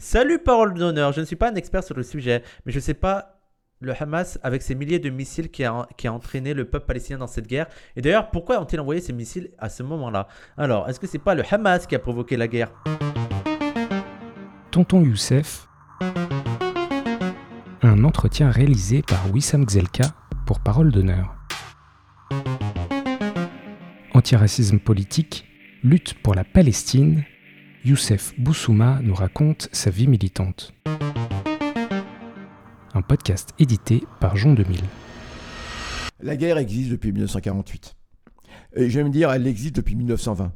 Salut parole d'honneur, je ne suis pas un expert sur le sujet, mais je ne sais pas le Hamas avec ses milliers de missiles qui a, entraîné le peuple palestinien dans cette guerre. Et d'ailleurs, pourquoi ont-ils envoyé ces missiles à ce moment-là? Alors, est-ce que c'est pas le Hamas qui a provoqué la guerre? Tonton Youssef, un entretien réalisé par Wissam Gzelka pour Parole d'honneur. Antiracisme politique, lutte pour la Palestine, Youssef Boussouma nous raconte sa vie militante. Un podcast édité par Jean 2000. La guerre existe depuis 1948. Et je vais me dire, elle existe depuis 1920.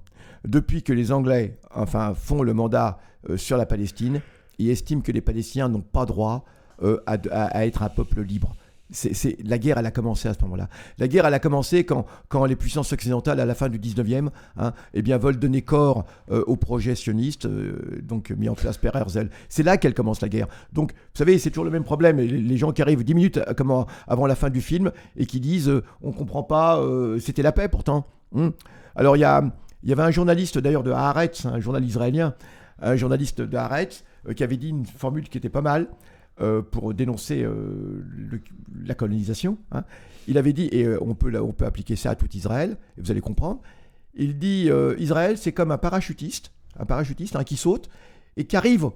Depuis que les Anglais enfin, font le mandat euh, sur la Palestine et estiment que les Palestiniens n'ont pas droit euh, à être un peuple libre la guerre, elle a commencé à ce moment-là. La guerre, elle a commencé quand, les puissances occidentales, à la fin du 19e, hein, eh bien, veulent donner corps euh, au projet sioniste, euh, donc mis en place par Herzl. C'est là qu'elle commence la guerre. Donc, vous savez, c'est toujours le même problème. Les, gens qui arrivent 10 minutes euh, avant la fin du film et qui disent on comprend pas, c'était la paix pourtant. Hmm. Alors, il y, avait un journaliste d'ailleurs de Haaretz, un journaliste israélien, un journaliste de Haaretz, qui avait dit une formule qui était pas mal. Euh, pour dénoncer euh, la colonisation. Hein. Il avait dit, et euh, on, peut, on peut appliquer ça à tout Israël, vous allez comprendre, il dit Israël, c'est comme un parachutiste, un parachutiste hein, qui saute et qui arrive,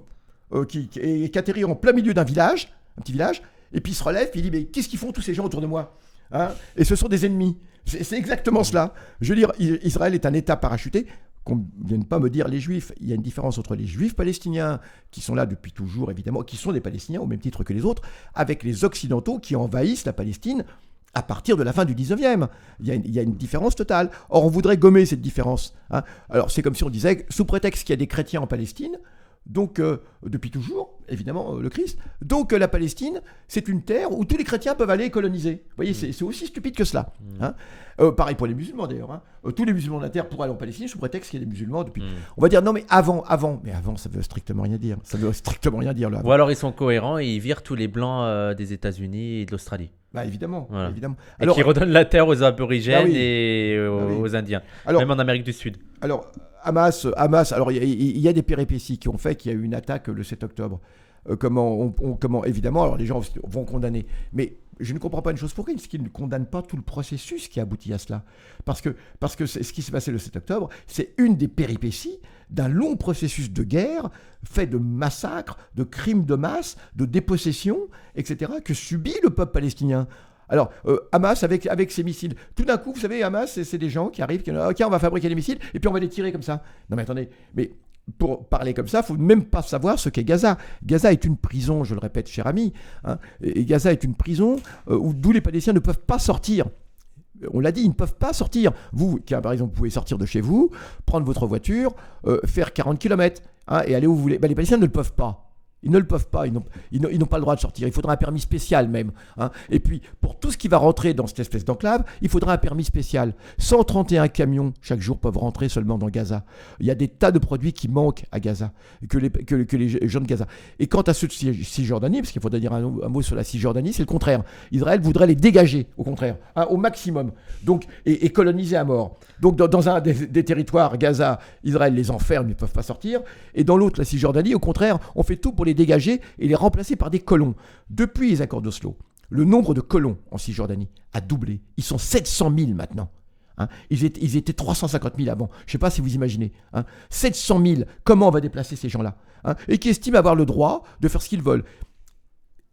qui, et qui atterrit en plein milieu d'un village, un petit village, et puis il se relève, puis il dit Mais qu'est-ce qu'ils font tous ces gens autour de moi hein? Et ce sont des ennemis. C'est exactement cela. Je veux dire, Israël est un État parachuté qu'on ne vienne pas me dire les juifs. Il y a une différence entre les juifs palestiniens, qui sont là depuis toujours évidemment, qui sont des Palestiniens au même titre que les autres, avec les occidentaux qui envahissent la Palestine à partir de la fin du 19e. Il y, a une, différence totale. Or, on voudrait gommer cette différence. Hein. Alors, c'est comme si on disait, sous prétexte qu'il y a des chrétiens en Palestine, donc euh, depuis toujours, évidemment, euh, le Christ. Donc euh, la Palestine, c'est une terre où tous les chrétiens peuvent aller coloniser. Vous voyez, mm. c'est aussi stupide que cela. Mm. Hein. pareil pour les musulmans d'ailleurs. Hein. tous les musulmans de la terre pourraient aller en Palestine sous prétexte qu'il y a des musulmans depuis. Mm. On va dire non mais avant, avant, mais avant ça veut strictement rien dire. Ça veut strictement rien dire là. Ou alors ils sont cohérents et ils virent tous les blancs des États-Unis et de l'Australie. Bah évidemment, évidemment. Et qui redonnent la terre aux aborigènes bah et bah aux, Indiens, alors, même en Amérique du Sud. Alors Hamas, Hamas alors il y, a des péripéties qui ont fait qu'il y a eu une attaque le 7 octobre. Euh, comment, comment, évidemment, alors les gens vont condamner. Mais je ne comprends pas une chose pour qui, ce qu'ils ne condamnent pas tout le processus qui aboutit à cela. Parce que, parce que ce qui s'est passé le 7 octobre, c'est une des péripéties d'un long processus de guerre fait de massacres, de crimes de masse, de dépossessions, etc., que subit le peuple palestinien. Alors, euh, Hamas, avec, avec ses missiles, tout d'un coup, vous savez, Hamas, c'est des gens qui arrivent, qui disent, ok, on va fabriquer des missiles, et puis on va les tirer comme ça. Non mais attendez, mais pour parler comme ça, il faut même pas savoir ce qu'est Gaza. Gaza est une prison, je le répète, cher ami, hein, Gaza est une prison euh, d'où les Palestiniens ne peuvent pas sortir. On l'a dit, ils ne peuvent pas sortir. Vous, qui, par exemple, vous pouvez sortir de chez vous, prendre votre voiture, euh, faire 40 km hein, et aller où vous voulez. Ben, les Palestiniens ne le peuvent pas. Ils ne le peuvent pas, ils n'ont pas le droit de sortir. Il faudra un permis spécial même. Hein. Et puis, pour tout ce qui va rentrer dans cette espèce d'enclave, il faudra un permis spécial. 131 camions chaque jour peuvent rentrer seulement dans Gaza. Il y a des tas de produits qui manquent à Gaza, que les, gens de Gaza. Et quant à ceux de Cisjordanie, parce qu'il faudrait dire un, mot sur la Cisjordanie, c'est le contraire. Israël voudrait les dégager, au contraire, hein, au maximum, donc, et, coloniser à mort. Donc, dans, un des, des, territoires, Gaza, Israël les enferme, ils ne peuvent pas sortir. Et dans l'autre, la Cisjordanie, au contraire, on fait tout pour les dégager et les remplacer par des colons. Depuis les accords d'Oslo, le nombre de colons en Cisjordanie a doublé. Ils sont 700 000 maintenant. Hein. ils, étaient, ils, étaient, 350 000 avant. Je ne sais pas si vous imaginez. Hein. 700 000, comment on va déplacer ces gens-là hein, Et qui estiment avoir le droit de faire ce qu'ils veulent.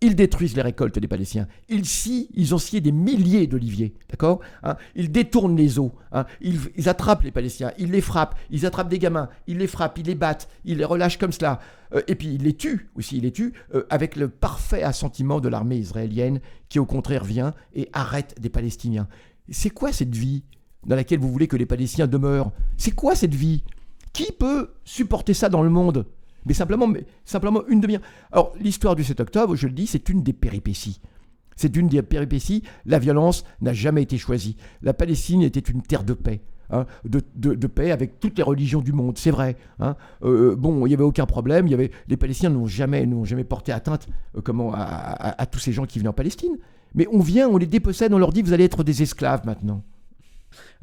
Ils détruisent les récoltes des Palestiniens. Ils ils ont scié des milliers d'oliviers, d'accord hein. Ils détournent les eaux. Hein. ils, attrapent les Palestiniens, ils les frappent, ils attrapent des gamins, ils les frappent, ils les battent, ils les relâchent comme cela. Euh, et puis ils les tuent aussi, ils les tuent euh, avec le parfait assentiment de l'armée israélienne qui au contraire vient et arrête des Palestiniens. C'est quoi cette vie dans laquelle vous voulez que les Palestiniens demeurent? C'est quoi cette vie? Qui peut supporter ça dans le monde? Mais simplement, une demi-heure. Alors, l'histoire du 7 octobre, je le dis, c'est une des péripéties. C'est une des péripéties. La violence n'a jamais été choisie. La Palestine était une terre de paix. Hein, de, paix avec toutes les religions du monde, c'est vrai. Hein. Euh, bon, il n'y avait aucun problème. Y avait, les Palestiniens n'ont jamais, porté atteinte euh, à, tous ces gens qui venaient en Palestine. Mais on vient, on les dépossède, on leur dit vous allez être des esclaves maintenant.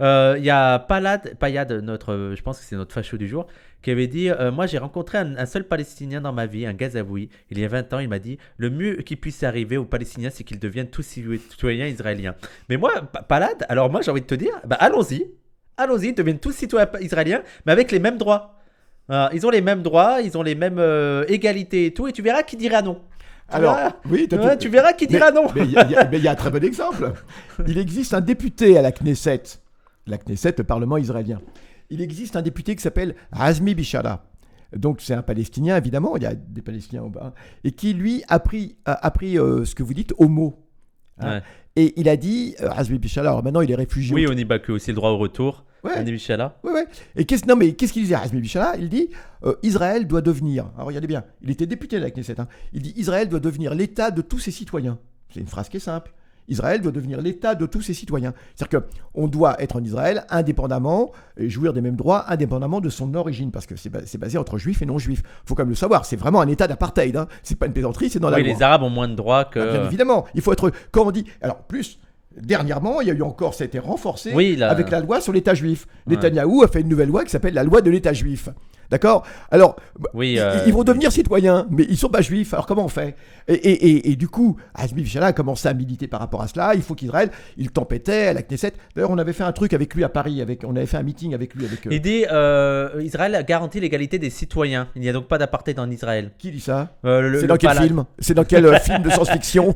Euh, Il y a Palad, Payad, notre, je pense que c'est notre facho du jour, qui avait dit euh, Moi, j'ai rencontré un, un seul Palestinien dans ma vie, un Gazaoui. Il y a 20 ans, il m'a dit Le mieux qui puisse arriver aux Palestiniens, c'est qu'ils deviennent tous citoyens israéliens. Mais moi, Pa- Palad, alors moi, j'ai envie de te dire bah, Allons-y, allons-y, ils deviennent tous citoyens israéliens, mais avec les mêmes droits. Euh, ils ont les mêmes droits, ils ont les mêmes euh, égalités et tout, et tu verras qui dira non. Tu Alors, verras. oui, Ouais, tu verras qui dira non. Mais il y, y a un très bon exemple. Il existe un député à la Knesset, la Knesset, le Parlement israélien. Il existe un député qui s'appelle Azmi Bishara. Donc c'est un Palestinien, évidemment, il y a des Palestiniens au bas, et qui lui a pris, a, a pris euh, ce que vous dites au mot. Hein. Ouais. Et il a dit, euh, Azmi Bishara, alors maintenant il est réfugié. Oui, au- on y bat que aussi le droit au retour. Ouais. Est Michala. Ouais, ouais. Et qu'est-ce, non, mais qu'est-ce qu'il disait, Azmi Bishara? Il dit euh, Israël doit devenir. Alors regardez bien, il était député de la Knesset. hein. Il dit Israël doit devenir l'État de tous ses citoyens. C'est une phrase qui est simple. Israël doit devenir l'État de tous ses citoyens. C'est-à-dire qu'on doit être en Israël indépendamment, et jouir des mêmes droits indépendamment de son origine, parce que c'est, ba- c'est basé entre juifs et non-juifs. faut quand même le savoir, c'est vraiment un État d'apartheid. Hein. C'est pas une plaisanterie, c'est dans la Oui, loi. les Arabes ont moins de droits que. Ah, Bien évidemment, il faut être. Quand on dit. Alors, plus. Dernièrement, il y a eu encore, ça a été renforcé Oui, là- avec la loi sur l'État juif. Ouais. Netanyahou a fait une nouvelle loi qui s'appelle la loi de l'État juif. D'accord? Alors, bah, Oui, ils, euh, ils vont devenir citoyens, mais ils sont pas juifs. Alors comment on fait? Et, et, et, et du coup, Azmi Bichala a commencé à militer par rapport à cela. Il faut qu'Israël, il tempêtait à la Knesset. D'ailleurs, on avait fait un truc avec lui à Paris. Avec, on avait fait un meeting avec lui. Avec, euh, dit euh, Israël garantit l'égalité des citoyens. Il n'y a donc pas d'apartheid en Israël. Qui dit ça? Euh, C'est dans quel film? C'est dans quel film de science-fiction?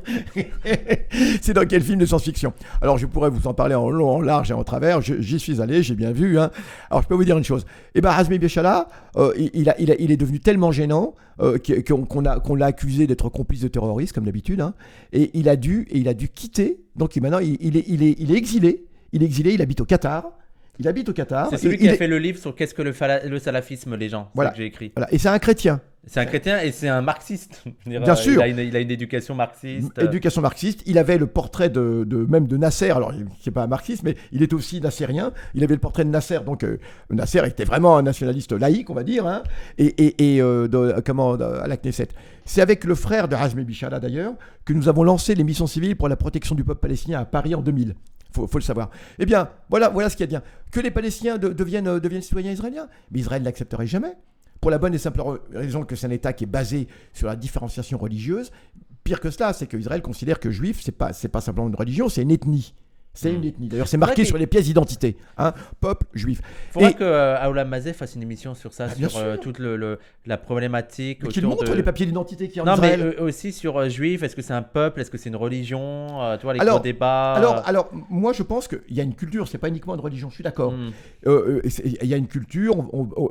C'est dans quel film de science-fiction? Alors je pourrais vous en parler en long, en large et en travers. J'y suis allé, j'ai bien vu. hein. Alors je peux vous dire une chose. Eh ben Hazmi Béchala, euh, il, est devenu tellement gênant euh, qu'on l'a accusé d'être complice de terrorisme comme d'habitude. hein. et il a dû et il a dû quitter. Donc maintenant il est exilé. Il est exilé. Il habite au Qatar. Il habite au Qatar. C'est celui qui a est- fait le livre sur qu'est-ce que le, salafisme, les gens. C'est Voilà. que j'ai écrit. voilà. Et c'est un chrétien. C'est un chrétien et c'est un marxiste. Dire, Bien euh, sûr. Il a, une, il a une éducation marxiste. Éducation marxiste. Il avait le portrait de, de- même de Nasser. Alors, il n'est pas un marxiste, mais il est aussi nassérien. Il avait le portrait de Nasser. Donc, euh, Nasser était vraiment un nationaliste laïque, on va dire. hein, et et, et, euh, de- comment, à la Knesset. C'est avec le frère de Hazmi Bichala, d'ailleurs, que nous avons lancé les missions civiles pour la protection du peuple palestinien à Paris en 2000. Faut, faut le savoir. Eh bien, voilà, voilà ce qu'il y a de bien. Que les Palestiniens euh, deviennent citoyens israéliens. Mais Israël n'accepterait jamais. Pour la bonne et simple raison que c'est un État qui est basé sur la différenciation religieuse. Pire que cela, c'est que Israël considère que juif, c'est pas, pas simplement une religion, c'est une ethnie. C'est une ethnie. D'ailleurs, c'est marqué sur les pièces d'identité. Hein, peuple juif. Il faudra Et- que euh, Aoula Mazet fasse une émission sur ça, Ah, sur euh, toute le, le- la problématique. Qu'il montre de... les papiers d'identité a en Non, mais Israël. euh, aussi sur euh, juif, est-ce que c'est un peuple, est-ce que c'est une religion euh, Tu vois, les Alors- gros débats. alors, alors, moi, je pense qu'il y a une culture, c'est pas uniquement une religion, je suis d'accord. Hmm. Euh, euh, Il y a une culture,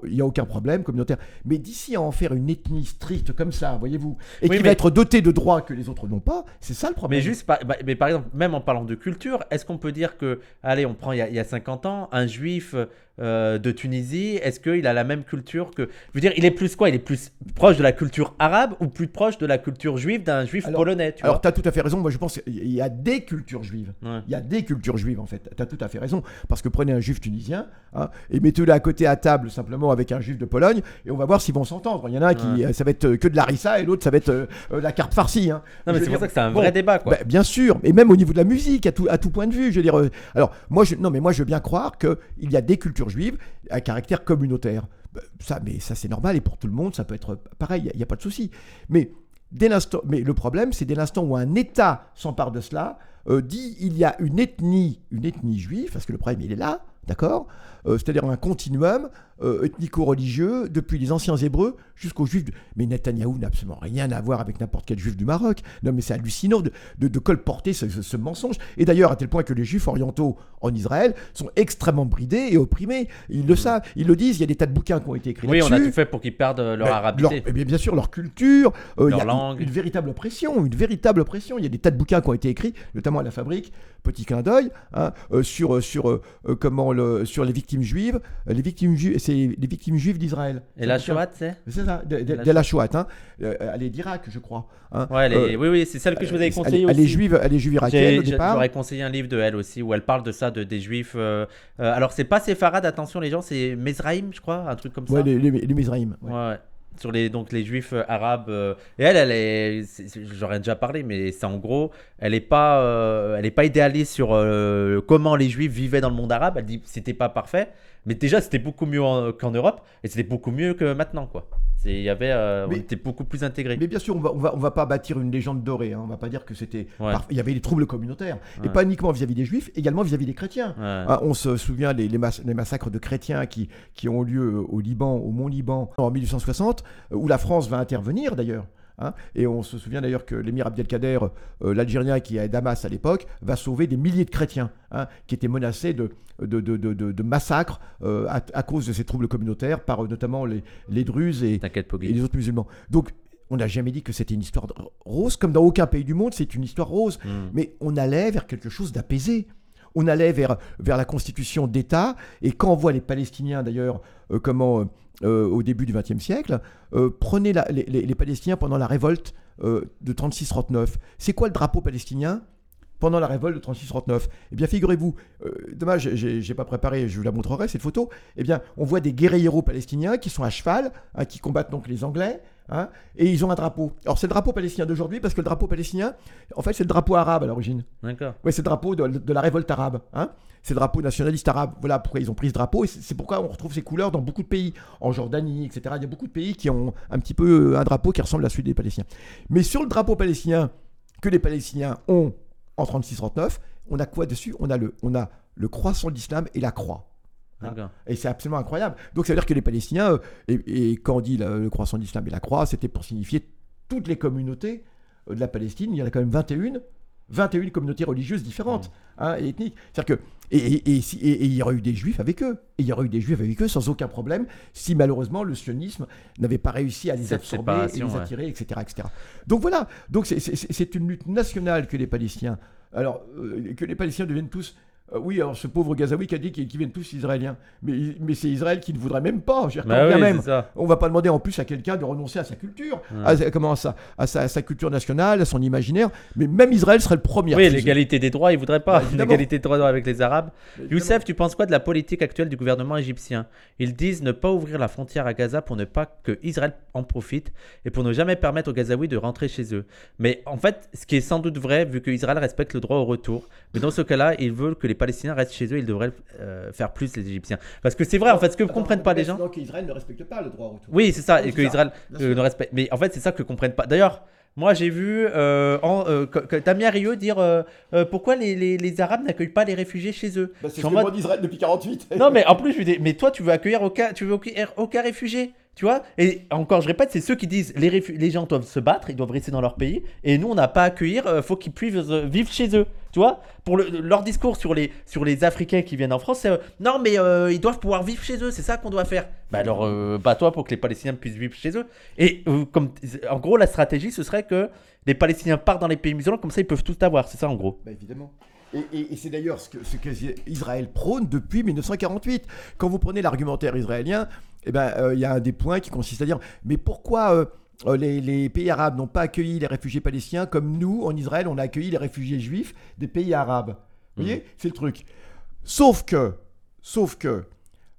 il n'y a aucun problème communautaire. Mais d'ici à en faire une ethnie stricte comme ça, voyez-vous, et Oui, qui mais- va être dotée de droits que les autres n'ont pas, c'est ça le problème. Mais juste, par, bah, mais par exemple, même en parlant de culture, est-ce qu'on peut dire que, allez, on prend il y a, il y a 50 ans, un juif euh, de Tunisie, est-ce qu'il a la même culture que. Je veux dire, il est plus quoi? Il est plus proche de la culture arabe ou plus proche de la culture juive d'un juif Alors- polonais tu Alors, tu as tout à fait raison. Moi, je pense qu'il y a des cultures juives. Ouais. Il y a des cultures juives, en fait. Tu as tout à fait raison. Parce que prenez un juif tunisien hein, et mettez-le à côté à table simplement avec un juif de Pologne et on va voir s'ils vont s'entendre. Il y en a un qui, Ouais. euh, ça va être euh, que de l'arissa et l'autre, ça va être euh, la carte farcie. hein. Non, mais c'est pour ça que c'est un bon, vrai débat, quoi. bah, bien sûr, et même au niveau de la musique, à tout, à tout point de vue. Je veux dire, euh, alors moi, je, non, mais moi, je veux bien croire qu'il y a des cultures juives à caractère communautaire. Bah, Ça, mais ça, c'est normal et pour tout le monde, ça peut être pareil. Il n'y a, pas de souci. Mais mais le problème, c'est dès l'instant où un État s'empare de cela, euh, dit il y a une ethnie, une ethnie juive, parce que le problème, il est là, d'accord Euh, C'est-à-dire un continuum euh, ethnico-religieux depuis les anciens Hébreux jusqu'aux Juifs. de- Mais Netanyahou n'a absolument rien à voir avec n'importe quel Juif du Maroc. Non, mais c'est hallucinant de, de, de colporter ce, ce- ce mensonge. Et d'ailleurs, à tel point que les Juifs orientaux en Israël sont extrêmement bridés et opprimés. Ils le savent, ils le disent. Il y a des tas de bouquins qui ont été écrits Oui, on a tout fait pour qu'ils perdent leur Ben, arabité. eh bien, bien sûr, leur culture, euh, il y Leur a une- langue. Une, véritable oppression, une véritable oppression. Il y a des tas de bouquins qui ont été écrits, notamment à la fabrique, petit clin d'œil, hein, euh, sur, euh, sur, euh, comment le, sur les victimes juives, les victimes juives, c'est les victimes juives d'Israël. Et la C'est Shoah, bouquin- C'est ça, de, de- La de la Shoah, hein. Elle est d'Irak, je crois. hein. Ouais, elle est- oui, oui, c'est celle que je vous avais elle- conseillée elle, aussi. est juive, elle est juive irakienne au départ. J'aurais conseillé un livre de elle aussi où elle parle de ça, de, des juifs. euh, alors, c'est pas Séfarad, attention les gens, c'est Mezraïm, je crois, un truc comme ça. Ouais, les, les, les. Ouais, ouais. Sur les donc les juifs euh, arabes euh, et elle elle est j'aurais déjà parlé mais c'est en gros elle est pas euh, pas idéaliste sur comment les juifs vivaient dans le monde arabe. Elle dit c'était pas parfait mais déjà c'était beaucoup mieux en- qu'en Europe et c'était beaucoup mieux que maintenant quoi il y avait euh, Mais- on était beaucoup plus intégrés Mais bien sûr, on va, on va, on va pas bâtir une légende dorée. Hein. On va pas dire que c'était. Ouais. Il y avait des troubles communautaires. Et pas uniquement vis-à-vis des juifs, également vis-à-vis des chrétiens. Ouais. Ah, on se souvient des les, mas- les massacres de chrétiens qui, qui ont lieu au Liban, au Mont Liban, en 1860, euh, où la France va intervenir d'ailleurs. Hein. et on se souvient d'ailleurs que l'émir Abdelkader, euh, l'Algérien qui est à Damas à l'époque, va sauver des milliers de chrétiens hein, qui étaient menacés de, de, massacres euh, à, à cause de ces troubles communautaires par euh, notamment les, les Druzes et, et les autres musulmans. Donc on n'a jamais dit que c'était une histoire rose, comme dans aucun pays du monde, c'est une histoire rose. Mm. Mais on allait vers quelque chose d'apaisé. On allait vers, la constitution d'État. Et quand on voit les Palestiniens, d'ailleurs, euh, comment, euh, euh, au début du XXe siècle, la- les, les- les Palestiniens pendant la révolte de 36-39. C'est quoi le drapeau palestinien? Pendant la révolte de 36-39 Eh bien, figurez-vous, euh, dommage, j'ai pas préparé, je vous la montrerai, cette photo. Eh bien, on voit des guerrieros palestiniens qui sont à cheval, hein, qui combattent donc les Anglais, hein, et ils ont un drapeau. Alors, c'est le drapeau palestinien d'aujourd'hui, parce que le drapeau palestinien, en fait, c'est le drapeau arabe à l'origine. d'accord Ouais, c'est le drapeau de, de la révolte arabe. Hein c'est le drapeau nationaliste arabe. Voilà pourquoi ils ont pris ce drapeau. Et c'est c'est pourquoi on retrouve ces couleurs dans beaucoup de pays. En Jordanie, etc. Il y a beaucoup de pays qui ont un petit peu euh, un drapeau qui ressemble à celui des Palestiniens. Mais sur le drapeau palestinien que les Palestiniens ont en 36-39, on a quoi dessus? On a, le, on a le croissant de l'islam et la croix. d'accord Et c'est absolument incroyable. Donc ça veut dire que les Palestiniens, euh, et, et quand on dit le, le croissant de l'islam et la croix, c'était pour signifier toutes les communautés euh, de la Palestine. Il y en a quand même 21. 21 communautés religieuses différentes hein, et ethniques. C'est-à-dire que et, et- et si- et- et il y aurait eu des juifs avec eux. Et il y aurait eu des juifs avec eux sans aucun problème si malheureusement le sionisme n'avait pas réussi à les Cette absorber et les ouais. attirer, etc., etc. Donc voilà. Donc c'est une lutte nationale que les Palestiniens. Alors euh, que les Palestiniens deviennent tous. Euh, oui, alors ce pauvre Gazaoui qui a dit qu'ils qu'ils viennent tous israéliens. Mais, mais c'est Israël qui ne voudrait même pas. Je veux dire, bah oui même, ça on va pas demander en plus à quelqu'un de renoncer à sa culture, Ouais. à, sa- comment, sa, à, sa, à sa culture nationale, à son imaginaire. Mais même Israël serait le premier. oui l'égalité des droits ils voudraient pas Bah, l'égalité des droits avec les arabes Évidemment. Youssef, tu penses quoi de la politique actuelle du gouvernement égyptien? Ils disent ne pas ouvrir la frontière à Gaza pour ne pas que Israël en profite et pour ne jamais permettre aux Gazaouis de rentrer chez eux. Mais en fait, ce qui est sans doute vrai, vu que Israël respecte le droit au retour. Mais dans ce cas-là, ils veulent que les Palestiniens restent chez eux. Ils devraient euh, faire plus les Égyptiens. Parce que c'est vrai, en fait, ce que comprennent pas les gens. Qu'Israël ne respecte pas le droit au retour. Oui, c'est ça, et que. Israël euh, ne respecte. Mais en fait, c'est ça que comprennent pas. D'ailleurs, moi, j'ai vu euh, euh, Damien Rio dire euh, euh, pourquoi les, les- les Arabes n'accueillent pas les réfugiés chez eux. Bah, c'est ce que mode- demande Israël depuis 48. non, mais en plus, je lui dis, mais toi, tu veux accueillir aucun, tu veux accueillir aucun réfugié, tu vois? Et encore, je répète, c'est ceux qui disent les, réfu- les gens doivent se battre, ils doivent rester dans leur pays, et nous, on n'a pas à accueillir, euh, faut qu'ils puissent vivre chez eux, tu vois? Pour le- leur discours sur les, sur les Africains qui viennent en France, c'est non, mais ils doivent pouvoir vivre chez eux, c'est ça qu'on doit faire. Bah alors, euh, bats-toi pour que les Palestiniens puissent vivre chez eux. Et euh, comme, en gros, la stratégie, ce serait que les Palestiniens partent dans les pays musulmans, comme ça, ils peuvent tout avoir, c'est ça en gros. Bah, évidemment. Et, et- et c'est d'ailleurs ce que, ce que Israël prône depuis 1948. Quand vous prenez l'argumentaire israélien, eh ben, euh, il y a un des points qui consiste à dire mais pourquoi euh, euh, les, les pays arabes n'ont pas accueilli les réfugiés palestiniens comme nous, en Israël, on a accueilli les réfugiés juifs des pays arabes? Vous voyez? C'est le truc. Sauf que, sauf que,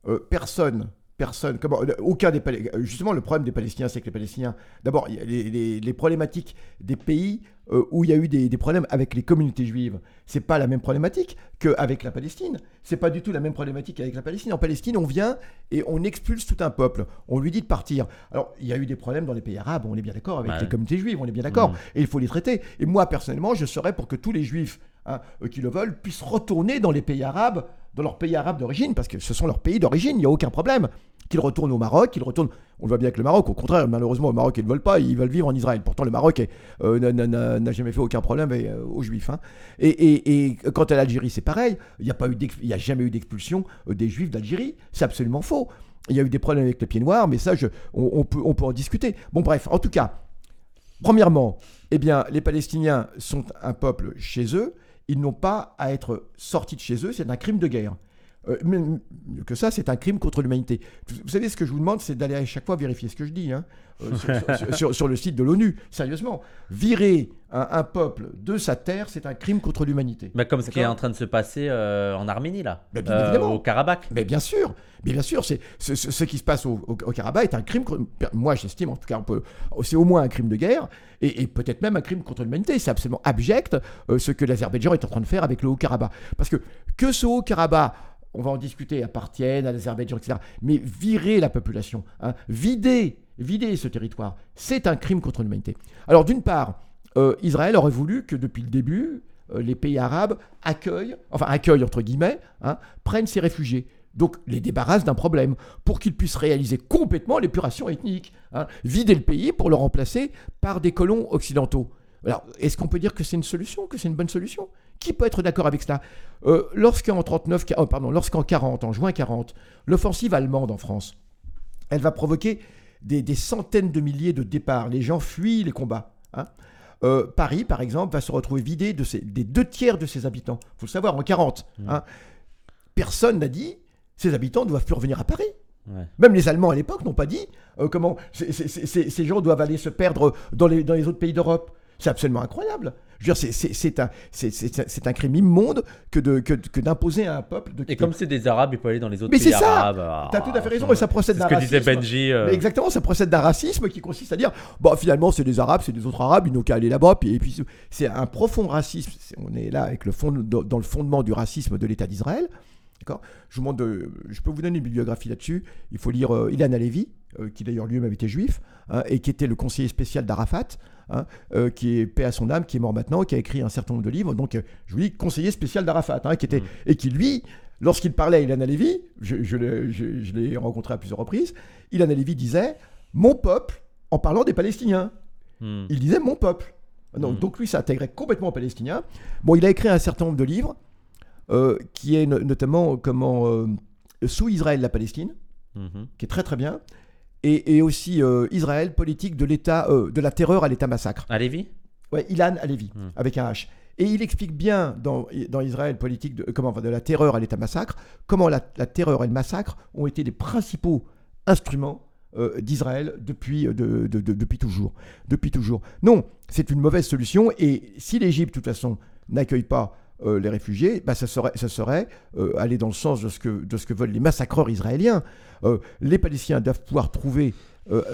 euh, personne, personne, comment, aucun des justement, le problème des Palestiniens, c'est que les Palestiniens, d'abord, les, les- les problématiques des pays euh, où il y a eu des, des problèmes avec les communautés juives, c'est pas la même problématique qu'avec la Palestine. C'est pas du tout la même problématique avec la Palestine. En Palestine, on vient et on expulse tout un peuple. On lui dit de partir. Alors, il y a eu des problèmes dans les pays arabes, on est bien d'accord, avec Ouais. les communautés juives, on est bien d'accord. Mhm. Et il faut les traiter. Et moi, personnellement, je serais pour que tous les juifs hein, euh, qui le veulent puissent retourner dans les pays arabes, dans leur pays arabe d'origine, parce que ce sont leurs pays d'origine, il n'y a aucun problème. Qu'ils retournent au Maroc, qu'ils retournent. On le voit bien avec le Maroc, au contraire, malheureusement, au Maroc, ils ne veulent pas, ils veulent vivre en Israël. Pourtant, le Maroc euh, n'a- jamais fait aucun problème euh, aux Juifs. hein. Et, et- quant à l'Algérie, c'est pareil. Il n'y a, a jamais eu d'expulsion des Juifs d'Algérie. C'est absolument faux. Il y a eu des problèmes avec les pieds noirs, mais ça, on peut, on peut en discuter. Bon, bref, en tout cas, premièrement, eh bien, les Palestiniens sont un peuple chez eux. Ils n'ont pas à être sortis de chez eux. C'est un crime de guerre. Euh, que ça, c'est un crime contre l'humanité. Vous savez, ce que je vous demande, c'est d'aller à chaque fois vérifier ce que je dis hein, sur, sur- sur- sur le site de l'ONU. Sérieusement, virer un, un peuple de sa terre, c'est un crime contre l'humanité. Bah, comme ce qui est en train de se passer euh, en Arménie, là. Bah, bien Euh, évidemment. au Karabakh. Mais bien sûr, mais bien sûr, c'est ce, qui se passe au, au, au Karabakh est un crime. Moi, j'estime en tout cas, c'est au moins un crime de guerre et, et peut-être même un crime contre l'humanité. C'est absolument abject euh, ce que l'Azerbaïdjan est en train de faire avec le Haut-Karabakh. Parce que que ce Haut-Karabakh, on va en discuter, appartienne à l'Azerbaïdjan, etc. Mais virer la population, hein, vider, vider ce territoire, c'est un crime contre l'humanité. Alors d'une part, euh, Israël aurait voulu que depuis le début, euh, les pays arabes accueillent, enfin accueillent entre guillemets, hein, prennent ces réfugiés. Donc les débarrassent d'un problème pour qu'ils puissent réaliser complètement l'épuration ethnique, hein, vider le pays pour le remplacer par des colons occidentaux. Alors, est-ce qu'on peut dire que c'est une solution, que c'est une bonne solution? Qui peut être d'accord avec cela? Euh, Lorsqu'en 39, oh, pardon, lorsqu'en 40, en juin 40, l'offensive allemande en France, elle va provoquer des, des centaines de milliers de départs. Les gens fuient les combats. hein. Euh, Paris, par exemple, va se retrouver vidé de ses- des deux tiers de ses habitants. Il faut le savoir, en 40. hein. Personne n'a dit ces habitants ne doivent plus revenir à Paris. Ouais. Même les Allemands à l'époque n'ont pas dit euh, comment ces- gens doivent aller se perdre dans les, dans les autres pays d'Europe. C'est absolument incroyable. Je veux dire, c'est- un, un crime immonde que de- que, que d'imposer à un peuple de Et comme c'est des Arabes, ils peuvent aller dans les autres Mais pays c'est ça arabes. Ah, T'as tout à fait raison, et ça procède C'est ce d'un que disait racisme. Benji. euh, Mais exactement, ça procède d'un racisme qui consiste à dire, bon, finalement, c'est des Arabes, c'est des autres Arabes, ils n'ont qu'à aller là-bas. Puis, et puis, c'est un profond racisme. On est là avec le fond, dans le fondement du racisme de l'État d'Israël. D'accord? Je, vous demande de- je peux vous donner une bibliographie là-dessus. Il faut lire euh, Ilan Halevi, euh, qui d'ailleurs lui-même était juif, hein, et qui était le conseiller spécial d'Arafat, hein, euh, qui est paix à son âme, qui est mort maintenant, qui a écrit un certain nombre de livres. Donc, euh, je vous dis, conseiller spécial d'Arafat, hein, qui était, Mm. et qui lui, lorsqu'il parlait à Ilan Halevi, je, je l'ai- rencontré à plusieurs reprises, Ilan Halevi disait Mon peuple, en parlant des Palestiniens. hmm. Il disait Mon peuple. Donc, Mm. donc lui, ça intégrait complètement aux Palestiniens. Bon, il a écrit un certain nombre de livres, qui est no- notamment comment euh, Sous Israël la Palestine, Mhm. qui est très très bien, et, et aussi euh, Israël politique de l'État, euh, de la terreur à l'État massacre. À Lévis Ouais, Ilan Halevi, Mm. avec un H. Et il explique bien dans, dans Israël politique de, comment, de la terreur à l'État massacre, comment la, la terreur et le massacre ont été les principaux instruments euh, d'Israël depuis, euh, de- de- de- depuis toujours. Depuis toujours. Non, c'est une mauvaise solution. Et si l'Égypte, de toute façon, n'accueille pas euh, les réfugiés, bah, ça serait, ça serait euh, aller dans le sens de ce, que, de ce que veulent les massacreurs israéliens. Euh, les Palestiniens doivent pouvoir trouver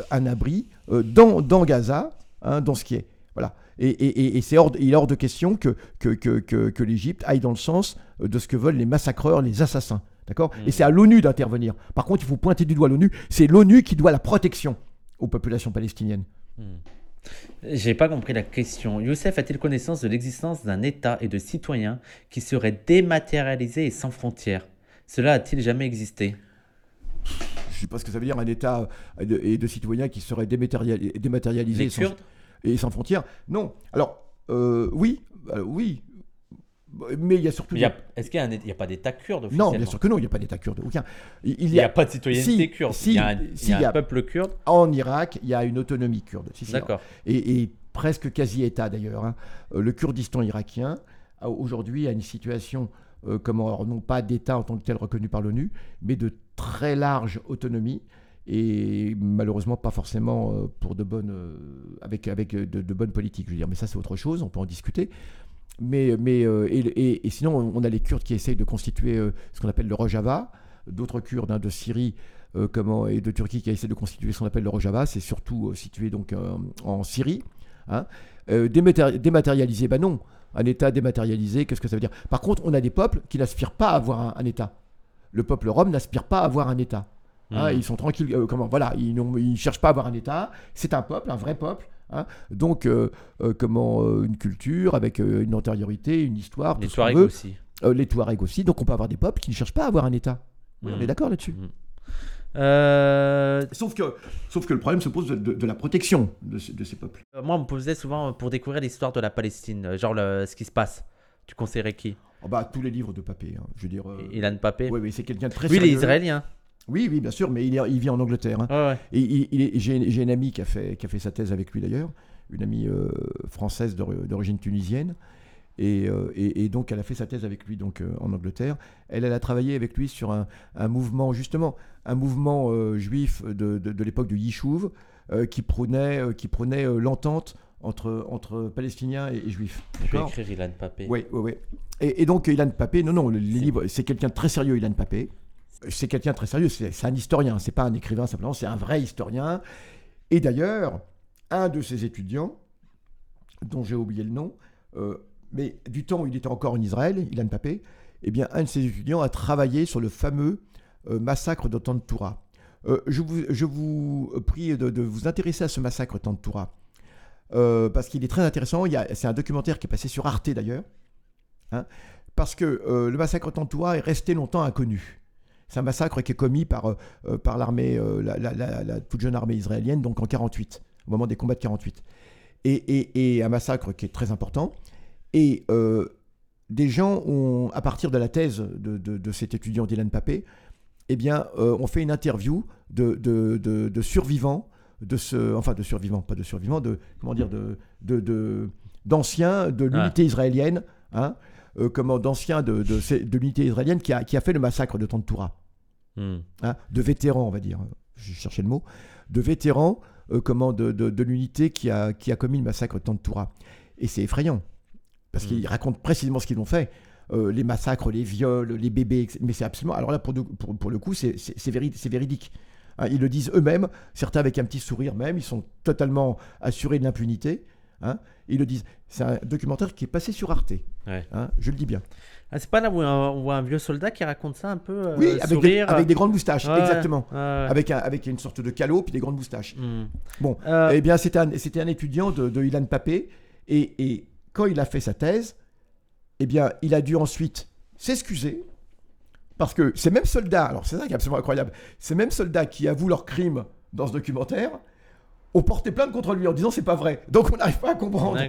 un abri dans, dans Gaza, hein, dans ce qui est. Voilà. Et, et- et- c'est hors, il est hors de question que, que, que, que, que l'Égypte aille dans le sens de ce que veulent les massacreurs, les assassins. D'accord? Mhm. Et c'est à l'ONU d'intervenir. Par contre, il faut pointer du doigt l'ONU. C'est l'ONU qui doit la protection aux populations palestiniennes. J'ai pas compris la question. Youssef a-t-il connaissance de l'existence d'un État et de citoyens qui seraient dématérialisés et sans frontières? Cela a-t-il jamais existé? Je ne sais pas ce que ça veut dire, un État de- et de citoyens qui seraient dématériali- dématérialisés sans, et sans frontières? Non. Alors, euh, oui, euh, oui. Mais il y a surtout. Est-ce qu'il y a, a pas d'État kurde Non, bien sûr que non, il n'y a pas d'État kurde. Aucun. Il, n'y a, pas de citoyenneté si, kurde. si, il y a un, y a peuple kurde. En Irak, il y a une autonomie kurde. Si, D'accord. et, et presque quasi-État d'ailleurs. hein. Euh, Le Kurdistan irakien, aujourd'hui, a une situation, euh, comment, alors, non pas d'État en tant que tel reconnu par l'ONU, mais de très large autonomie. Et malheureusement, pas forcément euh, pour de bonnes, avec, avec de, de bonnes politiques, je veux dire. Mais ça, c'est autre chose, on peut en discuter. Mais, mais euh, et, et- et sinon, on a les Kurdes qui essayent de constituer euh, ce qu'on appelle le Rojava, d'autres Kurdes hein, de Syrie euh, comment, et de Turquie qui essaient de constituer ce qu'on appelle le Rojava, c'est surtout situé donc en Syrie. Hein. Dématéri- dématérialisé, ben non. Un État dématérialisé, qu'est-ce que ça veut dire? Par contre, on a des peuples qui n'aspirent pas à avoir un, un État. Le peuple rome n'aspire pas à avoir un État. Hein, Mhm. Ils sont tranquilles. euh, comment Voilà, ils ne cherchent pas à avoir un État. C'est un peuple, un vrai peuple. Hein. Donc, euh, euh, comment euh, une culture avec une antériorité, une histoire, Les Touaregs aussi. Les Touaregs aussi. Donc, on peut avoir des peuples qui ne cherchent pas à avoir un État. Oui, on Mhm. est d'accord là-dessus. Euh, Sauf que, sauf que le problème se pose de, de- de la protection de, ces- de ces peuples. moi, on me posait souvent pour découvrir l'histoire de la Palestine, genre le- ce qui se passe. Tu conseillerais qui? Oh bah, tous les livres de Papé, hein, je veux dire. euh, Ilan Papé oui, oui, c'est quelqu'un de très Lui, il est israélien. Oui, oui, bien sûr, mais il, est- il vit en Angleterre. hein. Ouais. Et il- il est- j'ai une amie qui a, fait, qui a fait sa thèse avec lui d'ailleurs, une amie euh, française d'ori- d'origine tunisienne. Et, euh, et- et donc, elle a fait sa thèse avec lui donc, euh, en Angleterre. Elle, elle a travaillé avec lui sur un, un mouvement, justement, un mouvement euh, juif de, de- de l'époque du Yishuv euh, qui prônait, euh, qui prônait euh, l'entente entre, entre Palestiniens et, et Juifs. Je vais écrire Ilan Papé. oui, oui, oui. Et, et donc, Ilan Papé, non, non, le- les livres, c'est quelqu'un de très sérieux, Ilan Papé. C'est quelqu'un de très sérieux, c'est un historien, c'est pas un écrivain simplement, c'est un vrai historien. Et d'ailleurs, un de ses étudiants, dont j'ai oublié le nom, euh, mais du temps où il était encore en Israël, Ilan Papé, eh bien, un de ses étudiants a travaillé sur le fameux euh, massacre de Tantoura. Euh, je, vous, prie de, vous intéresser à ce massacre Tantoura, parce qu'il est très intéressant. C'est un documentaire qui est passé sur Arte d'ailleurs, hein, parce que le massacre Tantoura est resté longtemps inconnu. C'est un massacre qui est commis par, euh, euh, par l'armée, euh, la, la- la- la toute jeune armée israélienne, donc en 48, au moment des combats de 48. Et, et- et un massacre qui est très important. Et euh, des gens ont, à partir de la thèse de, de- de cet étudiant Dylan Papé, eh bien, euh, on fait une interview de, de- survivants, de ce, enfin de survivants, pas de survivants, de comment dire, de, d'anciens de l'unité israélienne, hein, euh, comment d'anciens de l'unité israélienne qui a, qui a fait le massacre de Tantoura Hmm. hein, de vétérans, on va dire, j'ai cherché le mot, de vétérans euh, comment, de, de- de l'unité qui a, qui a commis le massacre de Tantoura. Et c'est effrayant, parce Mm. qu'ils racontent précisément ce qu'ils ont fait. Euh, les massacres, les viols, les bébés, etc. mais c'est absolument... Alors là, pour, pour, pour le coup, c'est c'est- c'est véri- c'est véridique. Hein, ils le disent eux-mêmes, certains avec un petit sourire même, ils sont totalement assurés de l'impunité. hein. ils le disent. C'est un documentaire qui est passé sur Arte, Ouais. hein, je le dis bien. Ah, c'est pas là où on voit un vieux soldat qui raconte ça un peu euh, oui, avec des, sourire. avec des grandes moustaches, Ouais, exactement. ouais. Avec, un- avec une sorte de calot puis des grandes moustaches. Hmm. Bon, Euh, Eh bien, c'était un, étudiant de, de Ilan Papé. Et, et quand il a fait sa thèse, eh bien, il a dû ensuite s'excuser. Parce que ces mêmes soldats, alors c'est ça qui est absolument incroyable, ces mêmes soldats qui avouent leurs crimes dans ce documentaire, ont porté plainte contre lui en disant c'est pas vrai. Donc on n'arrive pas à comprendre.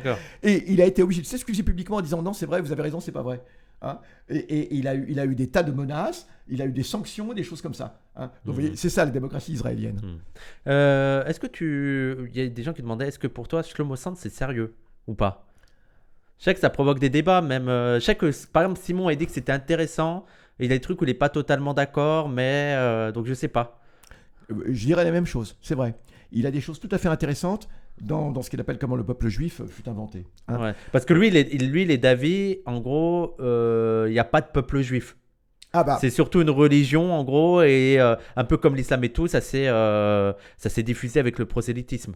Et il a été obligé de s'excuser publiquement en disant non, c'est vrai, vous avez raison, c'est pas vrai. Hein et, et il, a eu, il a eu des tas de menaces, il a eu des sanctions, des choses comme ça. hein. Donc vous voyez, c'est ça la démocratie israélienne. Euh, est-ce que tu. Il y a des gens qui demandaient est-ce que pour toi, Shlomo Sand, c'est sérieux ou pas? Je sais que ça provoque des débats, même. euh, je sais que, par exemple, Simon a dit que c'était intéressant. Il y a des trucs où il n'est pas totalement d'accord, mais. euh, donc je sais pas. Je dirais la même chose, c'est vrai. Il a des choses tout à fait intéressantes dans, dans ce qu'il appelle comment le peuple juif fut inventé. hein. Ouais. Parce que lui, il est, lui, il est d'avis, en gros, euh, il n'y a pas de peuple juif. Ah bah, C'est surtout une religion, en gros, et euh, un peu comme l'islam et tout, ça s'est euh, ça s'est diffusé avec le prosélytisme.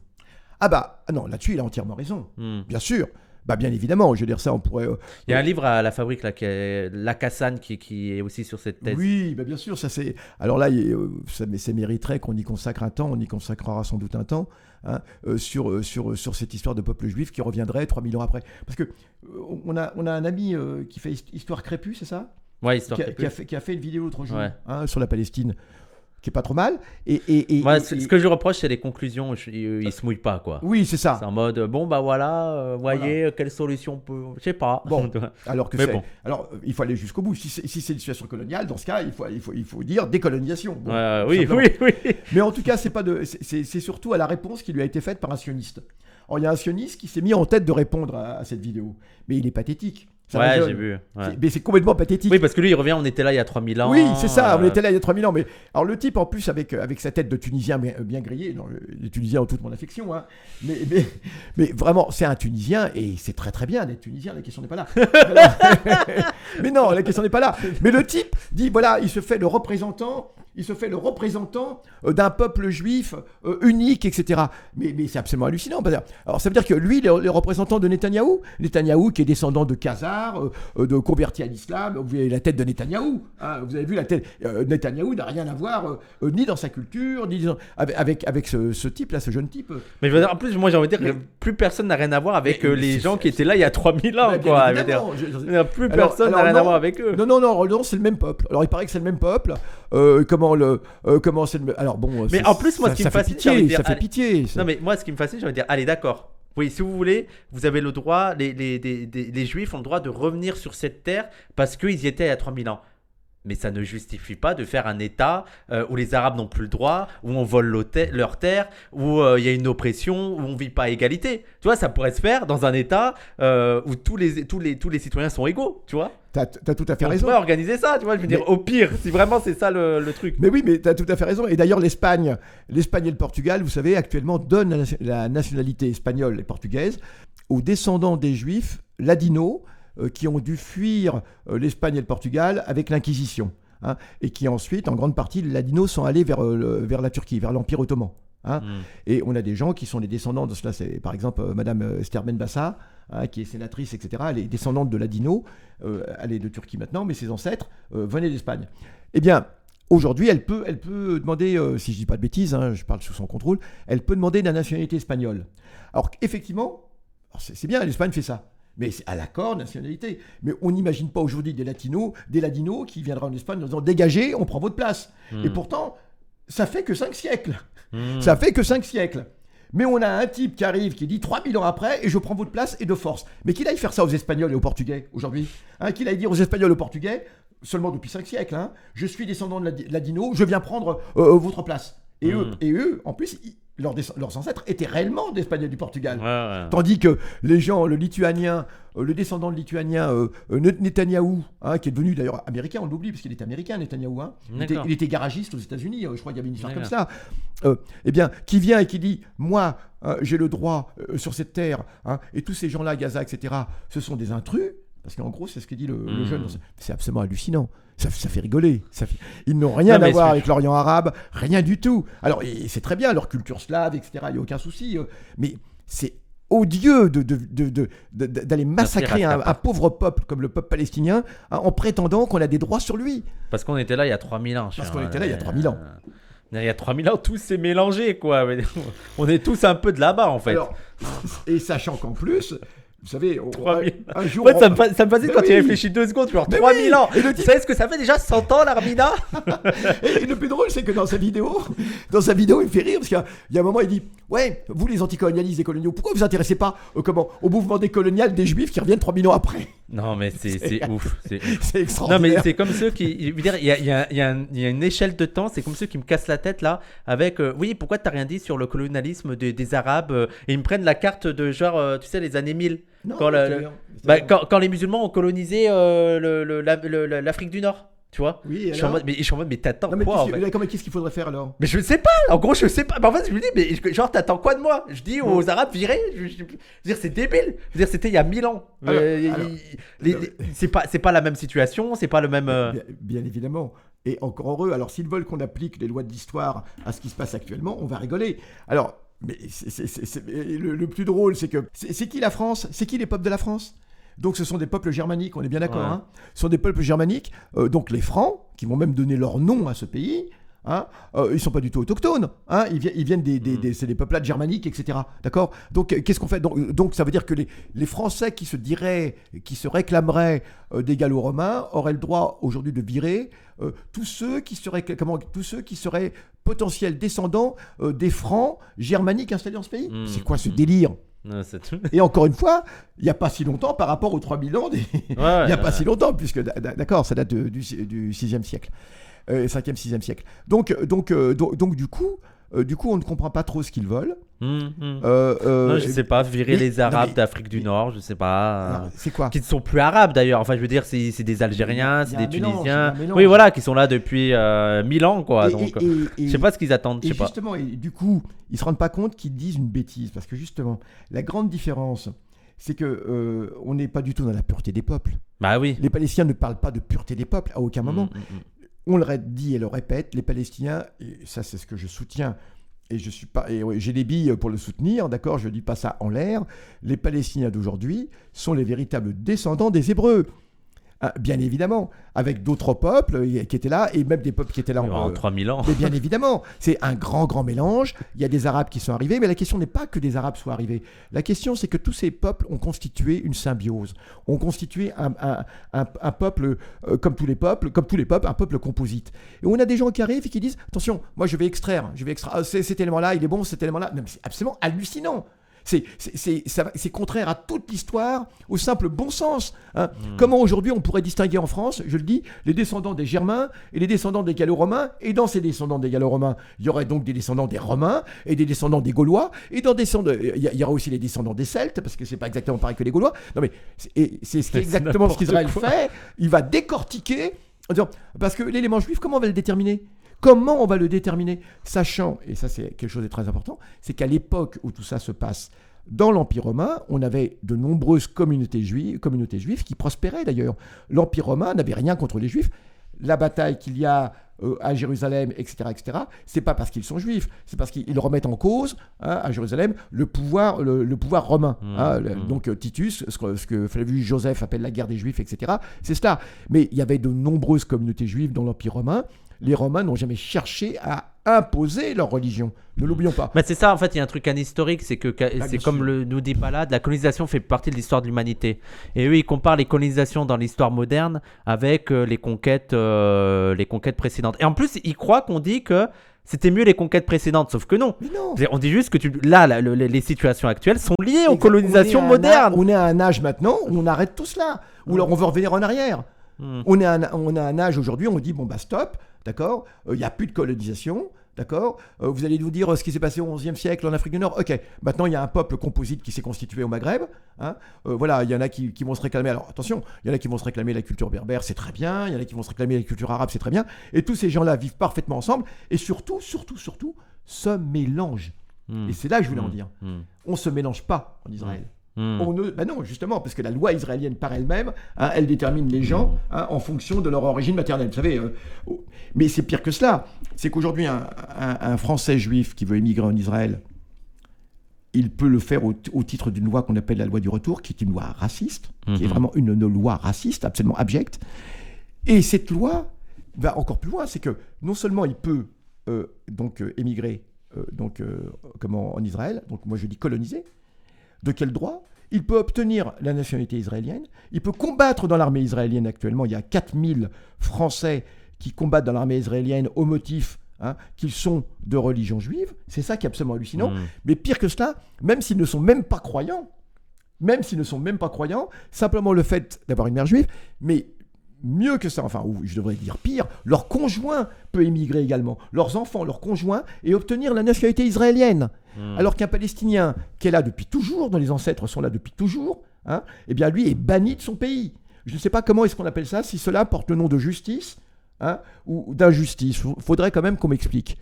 ah bah, ah non, là-dessus, il a entièrement raison. Hmm. Bien sûr. Bah, bien évidemment, je veux dire ça, on pourrait. euh, Il y a un livre à la fabrique, là, qui est qui, qui est aussi sur cette thèse. Oui, bah, bien sûr, ça c'est. Alors là, il- euh, ça, mais ça mériterait qu'on y consacre un temps, on y consacrera sans doute un temps, hein, euh, sur, euh, sur, sur cette histoire de peuple juif qui reviendrait 3000 ans après. Parce que euh, on, a, on a un ami euh, qui fait hist- Histoire Crépue, c'est ça? Ouais, histoire qui a, qui a fait, qui a fait une vidéo l'autre jour Ouais. hein, sur la Palestine, qui est pas trop mal. Et, et, et- Moi, et- ce que je reproche, c'est les conclusions. Je- il, il se mouille pas, quoi. Oui, c'est ça. C'est en mode, bon, bah voilà, euh, voyez, quelle solution on peut. Je sais pas. Bon. Alors que c'est- bon. alors il faut aller jusqu'au bout. Si c'est si une situation coloniale, dans ce cas, il faut, il faut, il faut dire décolonisation. Bon, oui, oui, oui. Mais en tout cas, c'est pas de, c'est- surtout à la réponse qui lui a été faite par un sioniste. Or, il y a un sioniste qui s'est mis en tête de répondre à, à cette vidéo, mais il est pathétique. Ouais, j'ai vu. ouais. Mais c'est complètement pathétique. Oui, parce que lui, il revient, on était là il y a 3000 ans. Oui, c'est ça, on euh, était là il y a 3000 ans. Mais alors le type, en plus, avec, avec sa tête de Tunisien bien, bien grillée, non, les Tunisiens ont toute mon affection, hein, mais, mais, mais vraiment, c'est un Tunisien et c'est très très bien d'être Tunisien, la question n'est pas là. Mais non, la question n'est pas là. Mais le type dit, voilà, il se fait le représentant, il se fait le représentant euh, d'un peuple juif euh, unique, etc. Mais, mais c'est absolument hallucinant. Alors ça veut dire que lui, le, le représentant de Netanyahou, Netanyahou qui est descendant de Khazars, euh, de convertis à l'islam, vous avez la tête de Netanyahou. hein, vous avez vu la tête. Netanyahou n'a rien à voir ni dans sa culture, ni dans- avec, avec, ce, ce type-là, ce jeune type. Mais je veux dire, en plus, moi, j'ai envie de dire que plus personne n'a rien à voir avec Mais- mais les gens qui étaient là il y a 3000 ans, quoi. je veux dire. Plus Alors- personne n'a rien à non. voir avec eux. Non, non, non, non, c'est le même peuple. Alors il paraît que c'est le même peuple. Euh, comment le, euh, comment c'est le. Alors bon. Mais en plus, moi, ça- ce qui ça me fait fascine, envie pitié, dire, ça fait allez- pitié. ça. Non, mais moi, ce qui me fascine, j'ai envie de dire, allez, d'accord. Oui, si vous voulez, vous avez le droit, les, les, des- les juifs ont le droit de revenir sur cette terre parce qu'ils y étaient il y a 3000 ans. Mais ça ne justifie pas de faire un État euh, où les Arabes n'ont plus le droit, où on vole leur terre- leurs terres, où euh, il y a une oppression, où on vit pas à égalité. Tu vois, ça pourrait se faire dans un État euh, où tous les, tous, les, tous les citoyens sont égaux, tu vois. T'as as tout à fait On raison. pourrait organiser ça, tu vois. Je veux dire, au pire, si vraiment c'est ça le, le truc. Mais oui, mais tu as tout à fait raison. Et d'ailleurs, l'Espagne, l'Espagne et le Portugal, vous savez, actuellement donnent la, la nationalité espagnole et portugaise aux descendants des Juifs ladinos qui ont dû fuir euh, l'Espagne et le Portugal avec l'Inquisition. hein, et qui ensuite, en grande partie, les ladinos sont allés vers, euh, vers la Turquie, vers l'Empire ottoman. hein. Mm. Et on a des gens qui sont les descendants de cela. C'est par exemple euh, Madame euh, Esther Benbassa, hein, qui est sénatrice, etc. Elle est descendante de Ladino. Euh, elle est de Turquie maintenant, mais ses ancêtres euh, venaient d'Espagne. Eh bien, aujourd'hui, elle peut, elle peut demander, euh, si je dis pas de bêtises, hein, je parle sous son contrôle, elle peut demander la nationalité espagnole. Alors effectivement, c'est bien, l'Espagne fait ça. Mais c'est à l'accord nationalité. Mais on n'imagine pas aujourd'hui des latinos, des ladinos qui viendraient en Espagne en disant dégagez, on prend votre place. Et Mm. pourtant, ça fait que cinq siècles. Mm. Ça fait que 5 siècles. Mais on a un type qui arrive qui dit 3000 ans après et je prends votre place et de force. Mais qu'il aille faire ça aux Espagnols et aux Portugais aujourd'hui. Hein, qu'il aille dire aux Espagnols et aux Portugais, seulement depuis 5 siècles, hein, je suis descendant de Ladino, je viens prendre euh, euh, votre place. Et, eux, Mm. et eux, en plus, ils- leurs, ancêtres étaient réellement d'Espagnols du Portugal. Ouais, ouais. Tandis que les gens, le lituanien, euh, le descendant de lituanien, euh, euh, Net- Netanyahou, hein, qui est devenu d'ailleurs américain, on l'oublie parce qu'il était américain, Netanyahou, hein. il, était, D'accord. il était garagiste aux États-Unis, euh, je crois qu'il y avait une histoire comme ça. Eh bien, qui vient et qui dit Moi, j'ai le droit sur cette terre, hein, et tous ces gens-là, Gaza, etc., ce sont des intrus. Parce qu'en gros, c'est ce que dit le, le Mm. jeune. C'est absolument hallucinant. Ça, ça fait rigoler. Ça fait- Ils n'ont rien Non, à voir avec l'Orient arabe, rien du tout. Alors, c'est très bien, leur culture slave, etc., il n'y a aucun souci. euh, mais c'est odieux de, de- de- de- de- d'aller massacrer un, pauvre peuple comme le peuple palestinien hein, en prétendant qu'on a des droits sur lui. Parce qu'on était là il y a 3000 ans. Parce qu'on était là il y a euh, 3000 ans. Il y a 3000 ans, tout s'est mélangé, quoi. On est tous un peu de là-bas, en fait. Alors, et sachant qu'en plus, vous savez, on- 3000. un, jour. Ouais, ça, me, ça me fascine quand tu oui. réfléchis deux secondes, genre Mais 3000 oui. ans. Et le Vous savez ce que ça fait déjà 100 ans, l'Armina Et le plus drôle, c'est que dans sa vidéo, dans sa vidéo, il me fait rire parce qu'il y a- il y a un moment, il dit Ouais, vous les anticolonialistes, les coloniaux, pourquoi vous vous intéressez pas euh, comment, au mouvement décolonial des juifs qui reviennent 3000 ans après? Non, mais c'est ouf. c'est. C'est Non, extraordinaire. mais c'est comme ceux qui. Je veux dire, il y a, il y a- il y a un- il y a une échelle de temps, c'est comme ceux qui me cassent la tête là, avec. euh, oui, pourquoi t'as rien dit sur le colonialisme des- des Arabes euh, Et ils me prennent la carte de genre, euh, tu sais, les années 1000. Non, quand, Bah, quand, quand les musulmans ont colonisé euh, l'Afrique du Nord, tu vois Oui, je suis, en mode, mais, je suis en mode, mais t'attends Non, mais quoi en qu'est-ce fait que- comment- qu'est-ce qu'il faudrait faire alors? Mais je sais pas, en gros, je sais pas. Mais en fait, je me dis, mais genre, t'attends quoi de moi? Je dis aux Arabes, virez. Je, je- je veux dire, c'est débile. Je veux dire, c'était il y a 1000 ans. Alors, Euh, c'est pas, c'est pas la même situation, c'est pas le même. euh, Bien, bien évidemment. Et encore heureux. Alors, s'ils veulent qu'on applique les lois de l'histoire à ce qui se passe actuellement, on va rigoler. Alors, mais le, le plus drôle, c'est que c'est c'est qui la France? C'est qui les peuples de la France? Donc ce sont des peuples germaniques, on est bien d'accord. Ouais. hein ce sont des peuples germaniques, euh, donc les Francs, qui vont même donner leur nom à ce pays. Hein, euh, ils sont pas du tout autochtones. Hein, ils, vi- ils viennent des, des, Mm. des- c'est des peuplades germaniques, etc. D'accord? Donc euh, qu'est-ce qu'on fait? Donc, donc ça veut dire que les, les Français qui se diraient, qui se réclameraient euh, des Gallo-Romains auraient le droit aujourd'hui de virer euh, tous ceux qui seraient comment tous ceux qui seraient potentiels descendants des Francs germaniques installés dans ce pays? Mm. C'est quoi ce Mm. délire? Non, tout. Et encore une fois, il n'y a pas si longtemps par rapport aux 3000 ans des, Ouais, il n'y a ouais, pas ouais. si longtemps, puisque d'accord, ça date du, du 6e siècle, euh, 5e, 6e siècle. Donc, donc, euh, donc, donc, du coup, euh, du coup, on ne comprend pas trop ce qu'ils veulent. Euh, euh, non, je sais pas, virer mais- les Arabes mais- d'Afrique du Nord, je sais pas. alors, c'est quoi Qui ne sont plus arabes d'ailleurs. Enfin, je veux dire, c'est des Algériens, c'est des Tunisiens. mélange. Oui, voilà, qui sont là depuis euh, 1000 ans, quoi. Et- donc, et- et- je sais pas ce qu'ils attendent, je sais justement, du coup, ils se rendent pas compte qu'ils disent une bêtise, parce que justement, la grande différence, c'est que on n'est pas du tout dans la pureté des peuples. Bah oui. Les Palestiniens ne parlent pas de pureté des peuples à aucun moment. Hum, hum. On le dit et le répète, les Palestiniens, et ça c'est ce que je soutiens, et je suis pas, j'ai des billes pour le soutenir, d'accord, je dis pas ça en l'air. Les Palestiniens d'aujourd'hui sont les véritables descendants des Hébreux. Ah, bien évidemment, avec d'autres peuples euh, qui étaient là, et même des peuples qui étaient là En en, euh, 3000 ans. mais bien évidemment, c'est un grand, grand mélange. Il y a des Arabes qui sont arrivés, mais la question n'est pas que des Arabes soient arrivés. La question, c'est que tous ces peuples ont constitué une symbiose, ont constitué un, un- un- un peuple, euh, comme tous les peuples, comme tous les peuples, un peuple composite. Et on a des gens qui arrivent et qui disent, attention, moi je vais extraire, je vais extraire, ah, cet élément-là, il est bon, cet élément-là. C'est absolument hallucinant. C'est contraire à toute l'histoire, au simple bon sens. hein. Hmm. Comment aujourd'hui on pourrait distinguer en France, je le dis, les descendants des Germains et les descendants des Gallo-Romains Et dans ces descendants des Gallo-Romains, il y aurait donc des descendants des Romains et des descendants des Gaulois. Et dans descendants, il y, y aura aussi les descendants des Celtes, parce que c'est pas exactement pareil que les Gaulois. Non mais c'est ce qui est exactement ce qu'Israël fait. Il va décortiquer en disant parce que l'élément juif, comment on va le déterminer? Comment on va le déterminer? Sachant, et ça c'est quelque chose de très important, c'est qu'à l'époque où tout ça se passe, dans l'Empire romain, on avait de nombreuses communautés juives, communautés juives qui prospéraient d'ailleurs. L'Empire romain n'avait rien contre les juifs. La bataille qu'il y a euh, à Jérusalem, etc., etc., c'est pas parce qu'ils sont juifs, c'est parce qu'ils remettent en cause hein, à Jérusalem le pouvoir, le, le pouvoir romain. Mmh, hein, le- mmh. donc euh, Titus, ce que, ce que Flavius Joseph appelle la guerre des juifs, etc., c'est cela. Mais il y avait de nombreuses communautés juives dans l'Empire romain. Les Romains n'ont jamais cherché à imposer leur religion. Ne l'oublions pas. Bah, c'est ça, en fait, il y a un truc historique, c'est que Ah, c'est comme le nous dit Palade, la colonisation fait partie de l'histoire de l'humanité. Et eux, ils comparent les colonisations dans l'histoire moderne avec euh, les conquêtes, euh, les conquêtes précédentes. Et en plus, ils croient qu'on dit que c'était mieux les conquêtes précédentes, sauf que non. On dit juste que tu... là, là, le- les situations actuelles sont liées aux colonisations On un modernes. on est à un âge maintenant où on arrête tout cela. Ou alors on veut revenir en arrière. Hmm. On est à un, on a un âge aujourd'hui, on dit bon bah stop, d'accord, Euh, il n'y a plus de colonisation, d'accord, Euh, vous allez nous dire euh, ce qui s'est passé au XIe siècle en Afrique du Nord, ok, maintenant il y a un peuple composite qui s'est constitué au Maghreb, hein. Euh, voilà, il y en a qui, qui vont se réclamer, alors attention, il y en a qui vont se réclamer la culture berbère, c'est très bien, il y en a qui vont se réclamer la culture arabe, c'est très bien, et tous ces gens-là vivent parfaitement ensemble, et surtout, surtout, surtout, se mélangent. Hmm. Et c'est là que je voulais en Hmm. dire. Hmm. On se mélange pas en Israël. On ne, bah non, justement, parce que la loi israélienne par elle-même, hein, elle détermine les gens hein, en fonction de leur origine maternelle. Vous savez, euh, oh, mais c'est pire que cela. C'est qu'aujourd'hui, un, un- un Français juif qui veut émigrer en Israël, il peut le faire au, au titre d'une loi qu'on appelle la loi du retour, qui est une loi raciste, qui est Mhm. vraiment une, une loi raciste, absolument abjecte. Et cette loi va encore plus loin, c'est que non seulement il peut euh, donc euh, émigrer donc comment en Israël, donc moi je dis coloniser, de quel droit Il peut obtenir la nationalité israélienne, il peut combattre dans l'armée israélienne actuellement, il y a 4000 Français qui combattent dans l'armée israélienne au motif hein, qu'ils sont de religion juive, c'est ça qui est absolument hallucinant. Hmm. Mais pire que cela, même s'ils ne sont même pas croyants, même s'ils ne sont même pas croyants, simplement le fait d'avoir une mère juive, mais mieux que ça, enfin, ou je devrais dire pire, leur conjoint peut émigrer également, leurs enfants, leurs conjoints, et obtenir la nationalité israélienne. Hmm. Alors qu'un Palestinien qui est là depuis toujours, dont les ancêtres sont là depuis toujours, hein, eh bien lui est banni de son pays. Je ne sais pas comment est-ce qu'on appelle ça, si cela porte le nom de justice hein, ou d'injustice. Il faudrait quand même qu'on m'explique.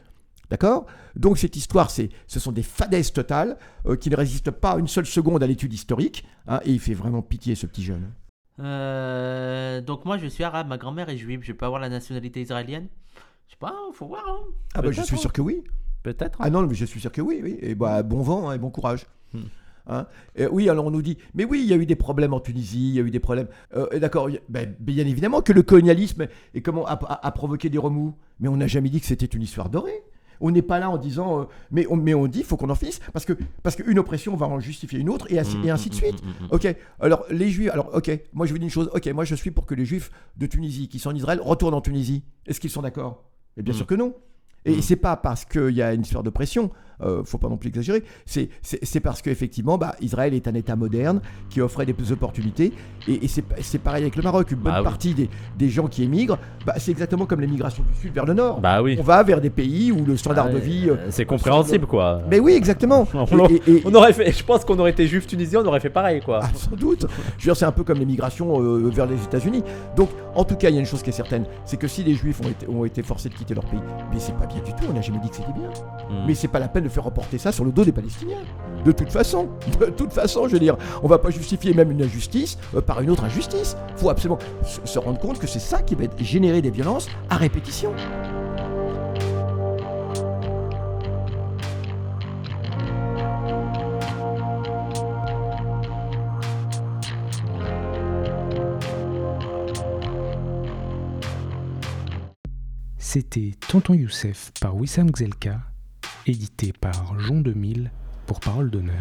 D'accord? Donc cette histoire, c'est, ce sont des fadaises totales euh, qui ne résistent pas une seule seconde à l'étude historique. hein, et il fait vraiment pitié ce petit jeune. Euh, donc moi je suis arabe, ma grand-mère est juive, je peux avoir la nationalité israélienne Je sais pas, faut voir. hein. Ah bah je suis hein. sûr que oui. Peut-être. hein. Ah non, mais je suis sûr que oui, oui. Et bah, bon vent hein, et bon courage. Hmm. Hein oui, alors on nous dit, mais oui, il y a eu des problèmes en Tunisie, il y a eu des problèmes. Euh, D'accord, a- ben, bien évidemment que le colonialisme et comment a, a- a provoqué des remous, mais on n'a jamais dit que c'était une histoire dorée. On n'est pas là en disant, euh, mais, on, mais on dit, faut qu'on en finisse, parce que parce qu'une oppression va en justifier une autre, et ainsi, et ainsi de suite. Hmm, hmm, hmm. Ok, alors les juifs, alors ok, moi je vous dis une chose, ok, moi je suis pour que les juifs de Tunisie qui sont en Israël retournent en Tunisie. Est-ce qu'ils sont d'accord? Et bien Mm. sûr que non. Et c'est pas parce qu'il y a une histoire de pression, euh, faut pas non plus exagérer, c'est- parce qu'effectivement, bah, Israël est un État moderne qui offrait des opportunités, et, et c'est pareil avec le Maroc, une bonne Bah oui. partie des, des gens qui émigrent, bah, c'est exactement comme l'émigration du Sud vers le Nord. Bah oui. On va vers des pays où le standard Ah, de vie... euh, C'est compréhensible quoi. mais oui, exactement. On Et- l'a- et- et- On aurait fait, je pense qu'on aurait été juif tunisien, on aurait fait pareil quoi. Ah, sans doute. Je veux dire, c'est un peu comme l'émigration euh, vers les États-Unis. Donc, en tout cas, il y a une chose qui est certaine, c'est que si les Juifs ont été, ont été forcés de quitter leur pays, mais c'est pas bien du tout. On n'a jamais dit que c'était bien. Hmm. Mais c'est pas la peine de faire reporter ça sur le dos des Palestiniens. De toute façon, de toute façon, je veux dire, on va pas justifier même une injustice euh, par une autre injustice. Faut absolument se rendre compte que c'est ça qui va générer des violences à répétition. C'était Tonton Youssef par Wissam Gzelka, édité par Jean 2000 pour Parole d'honneur.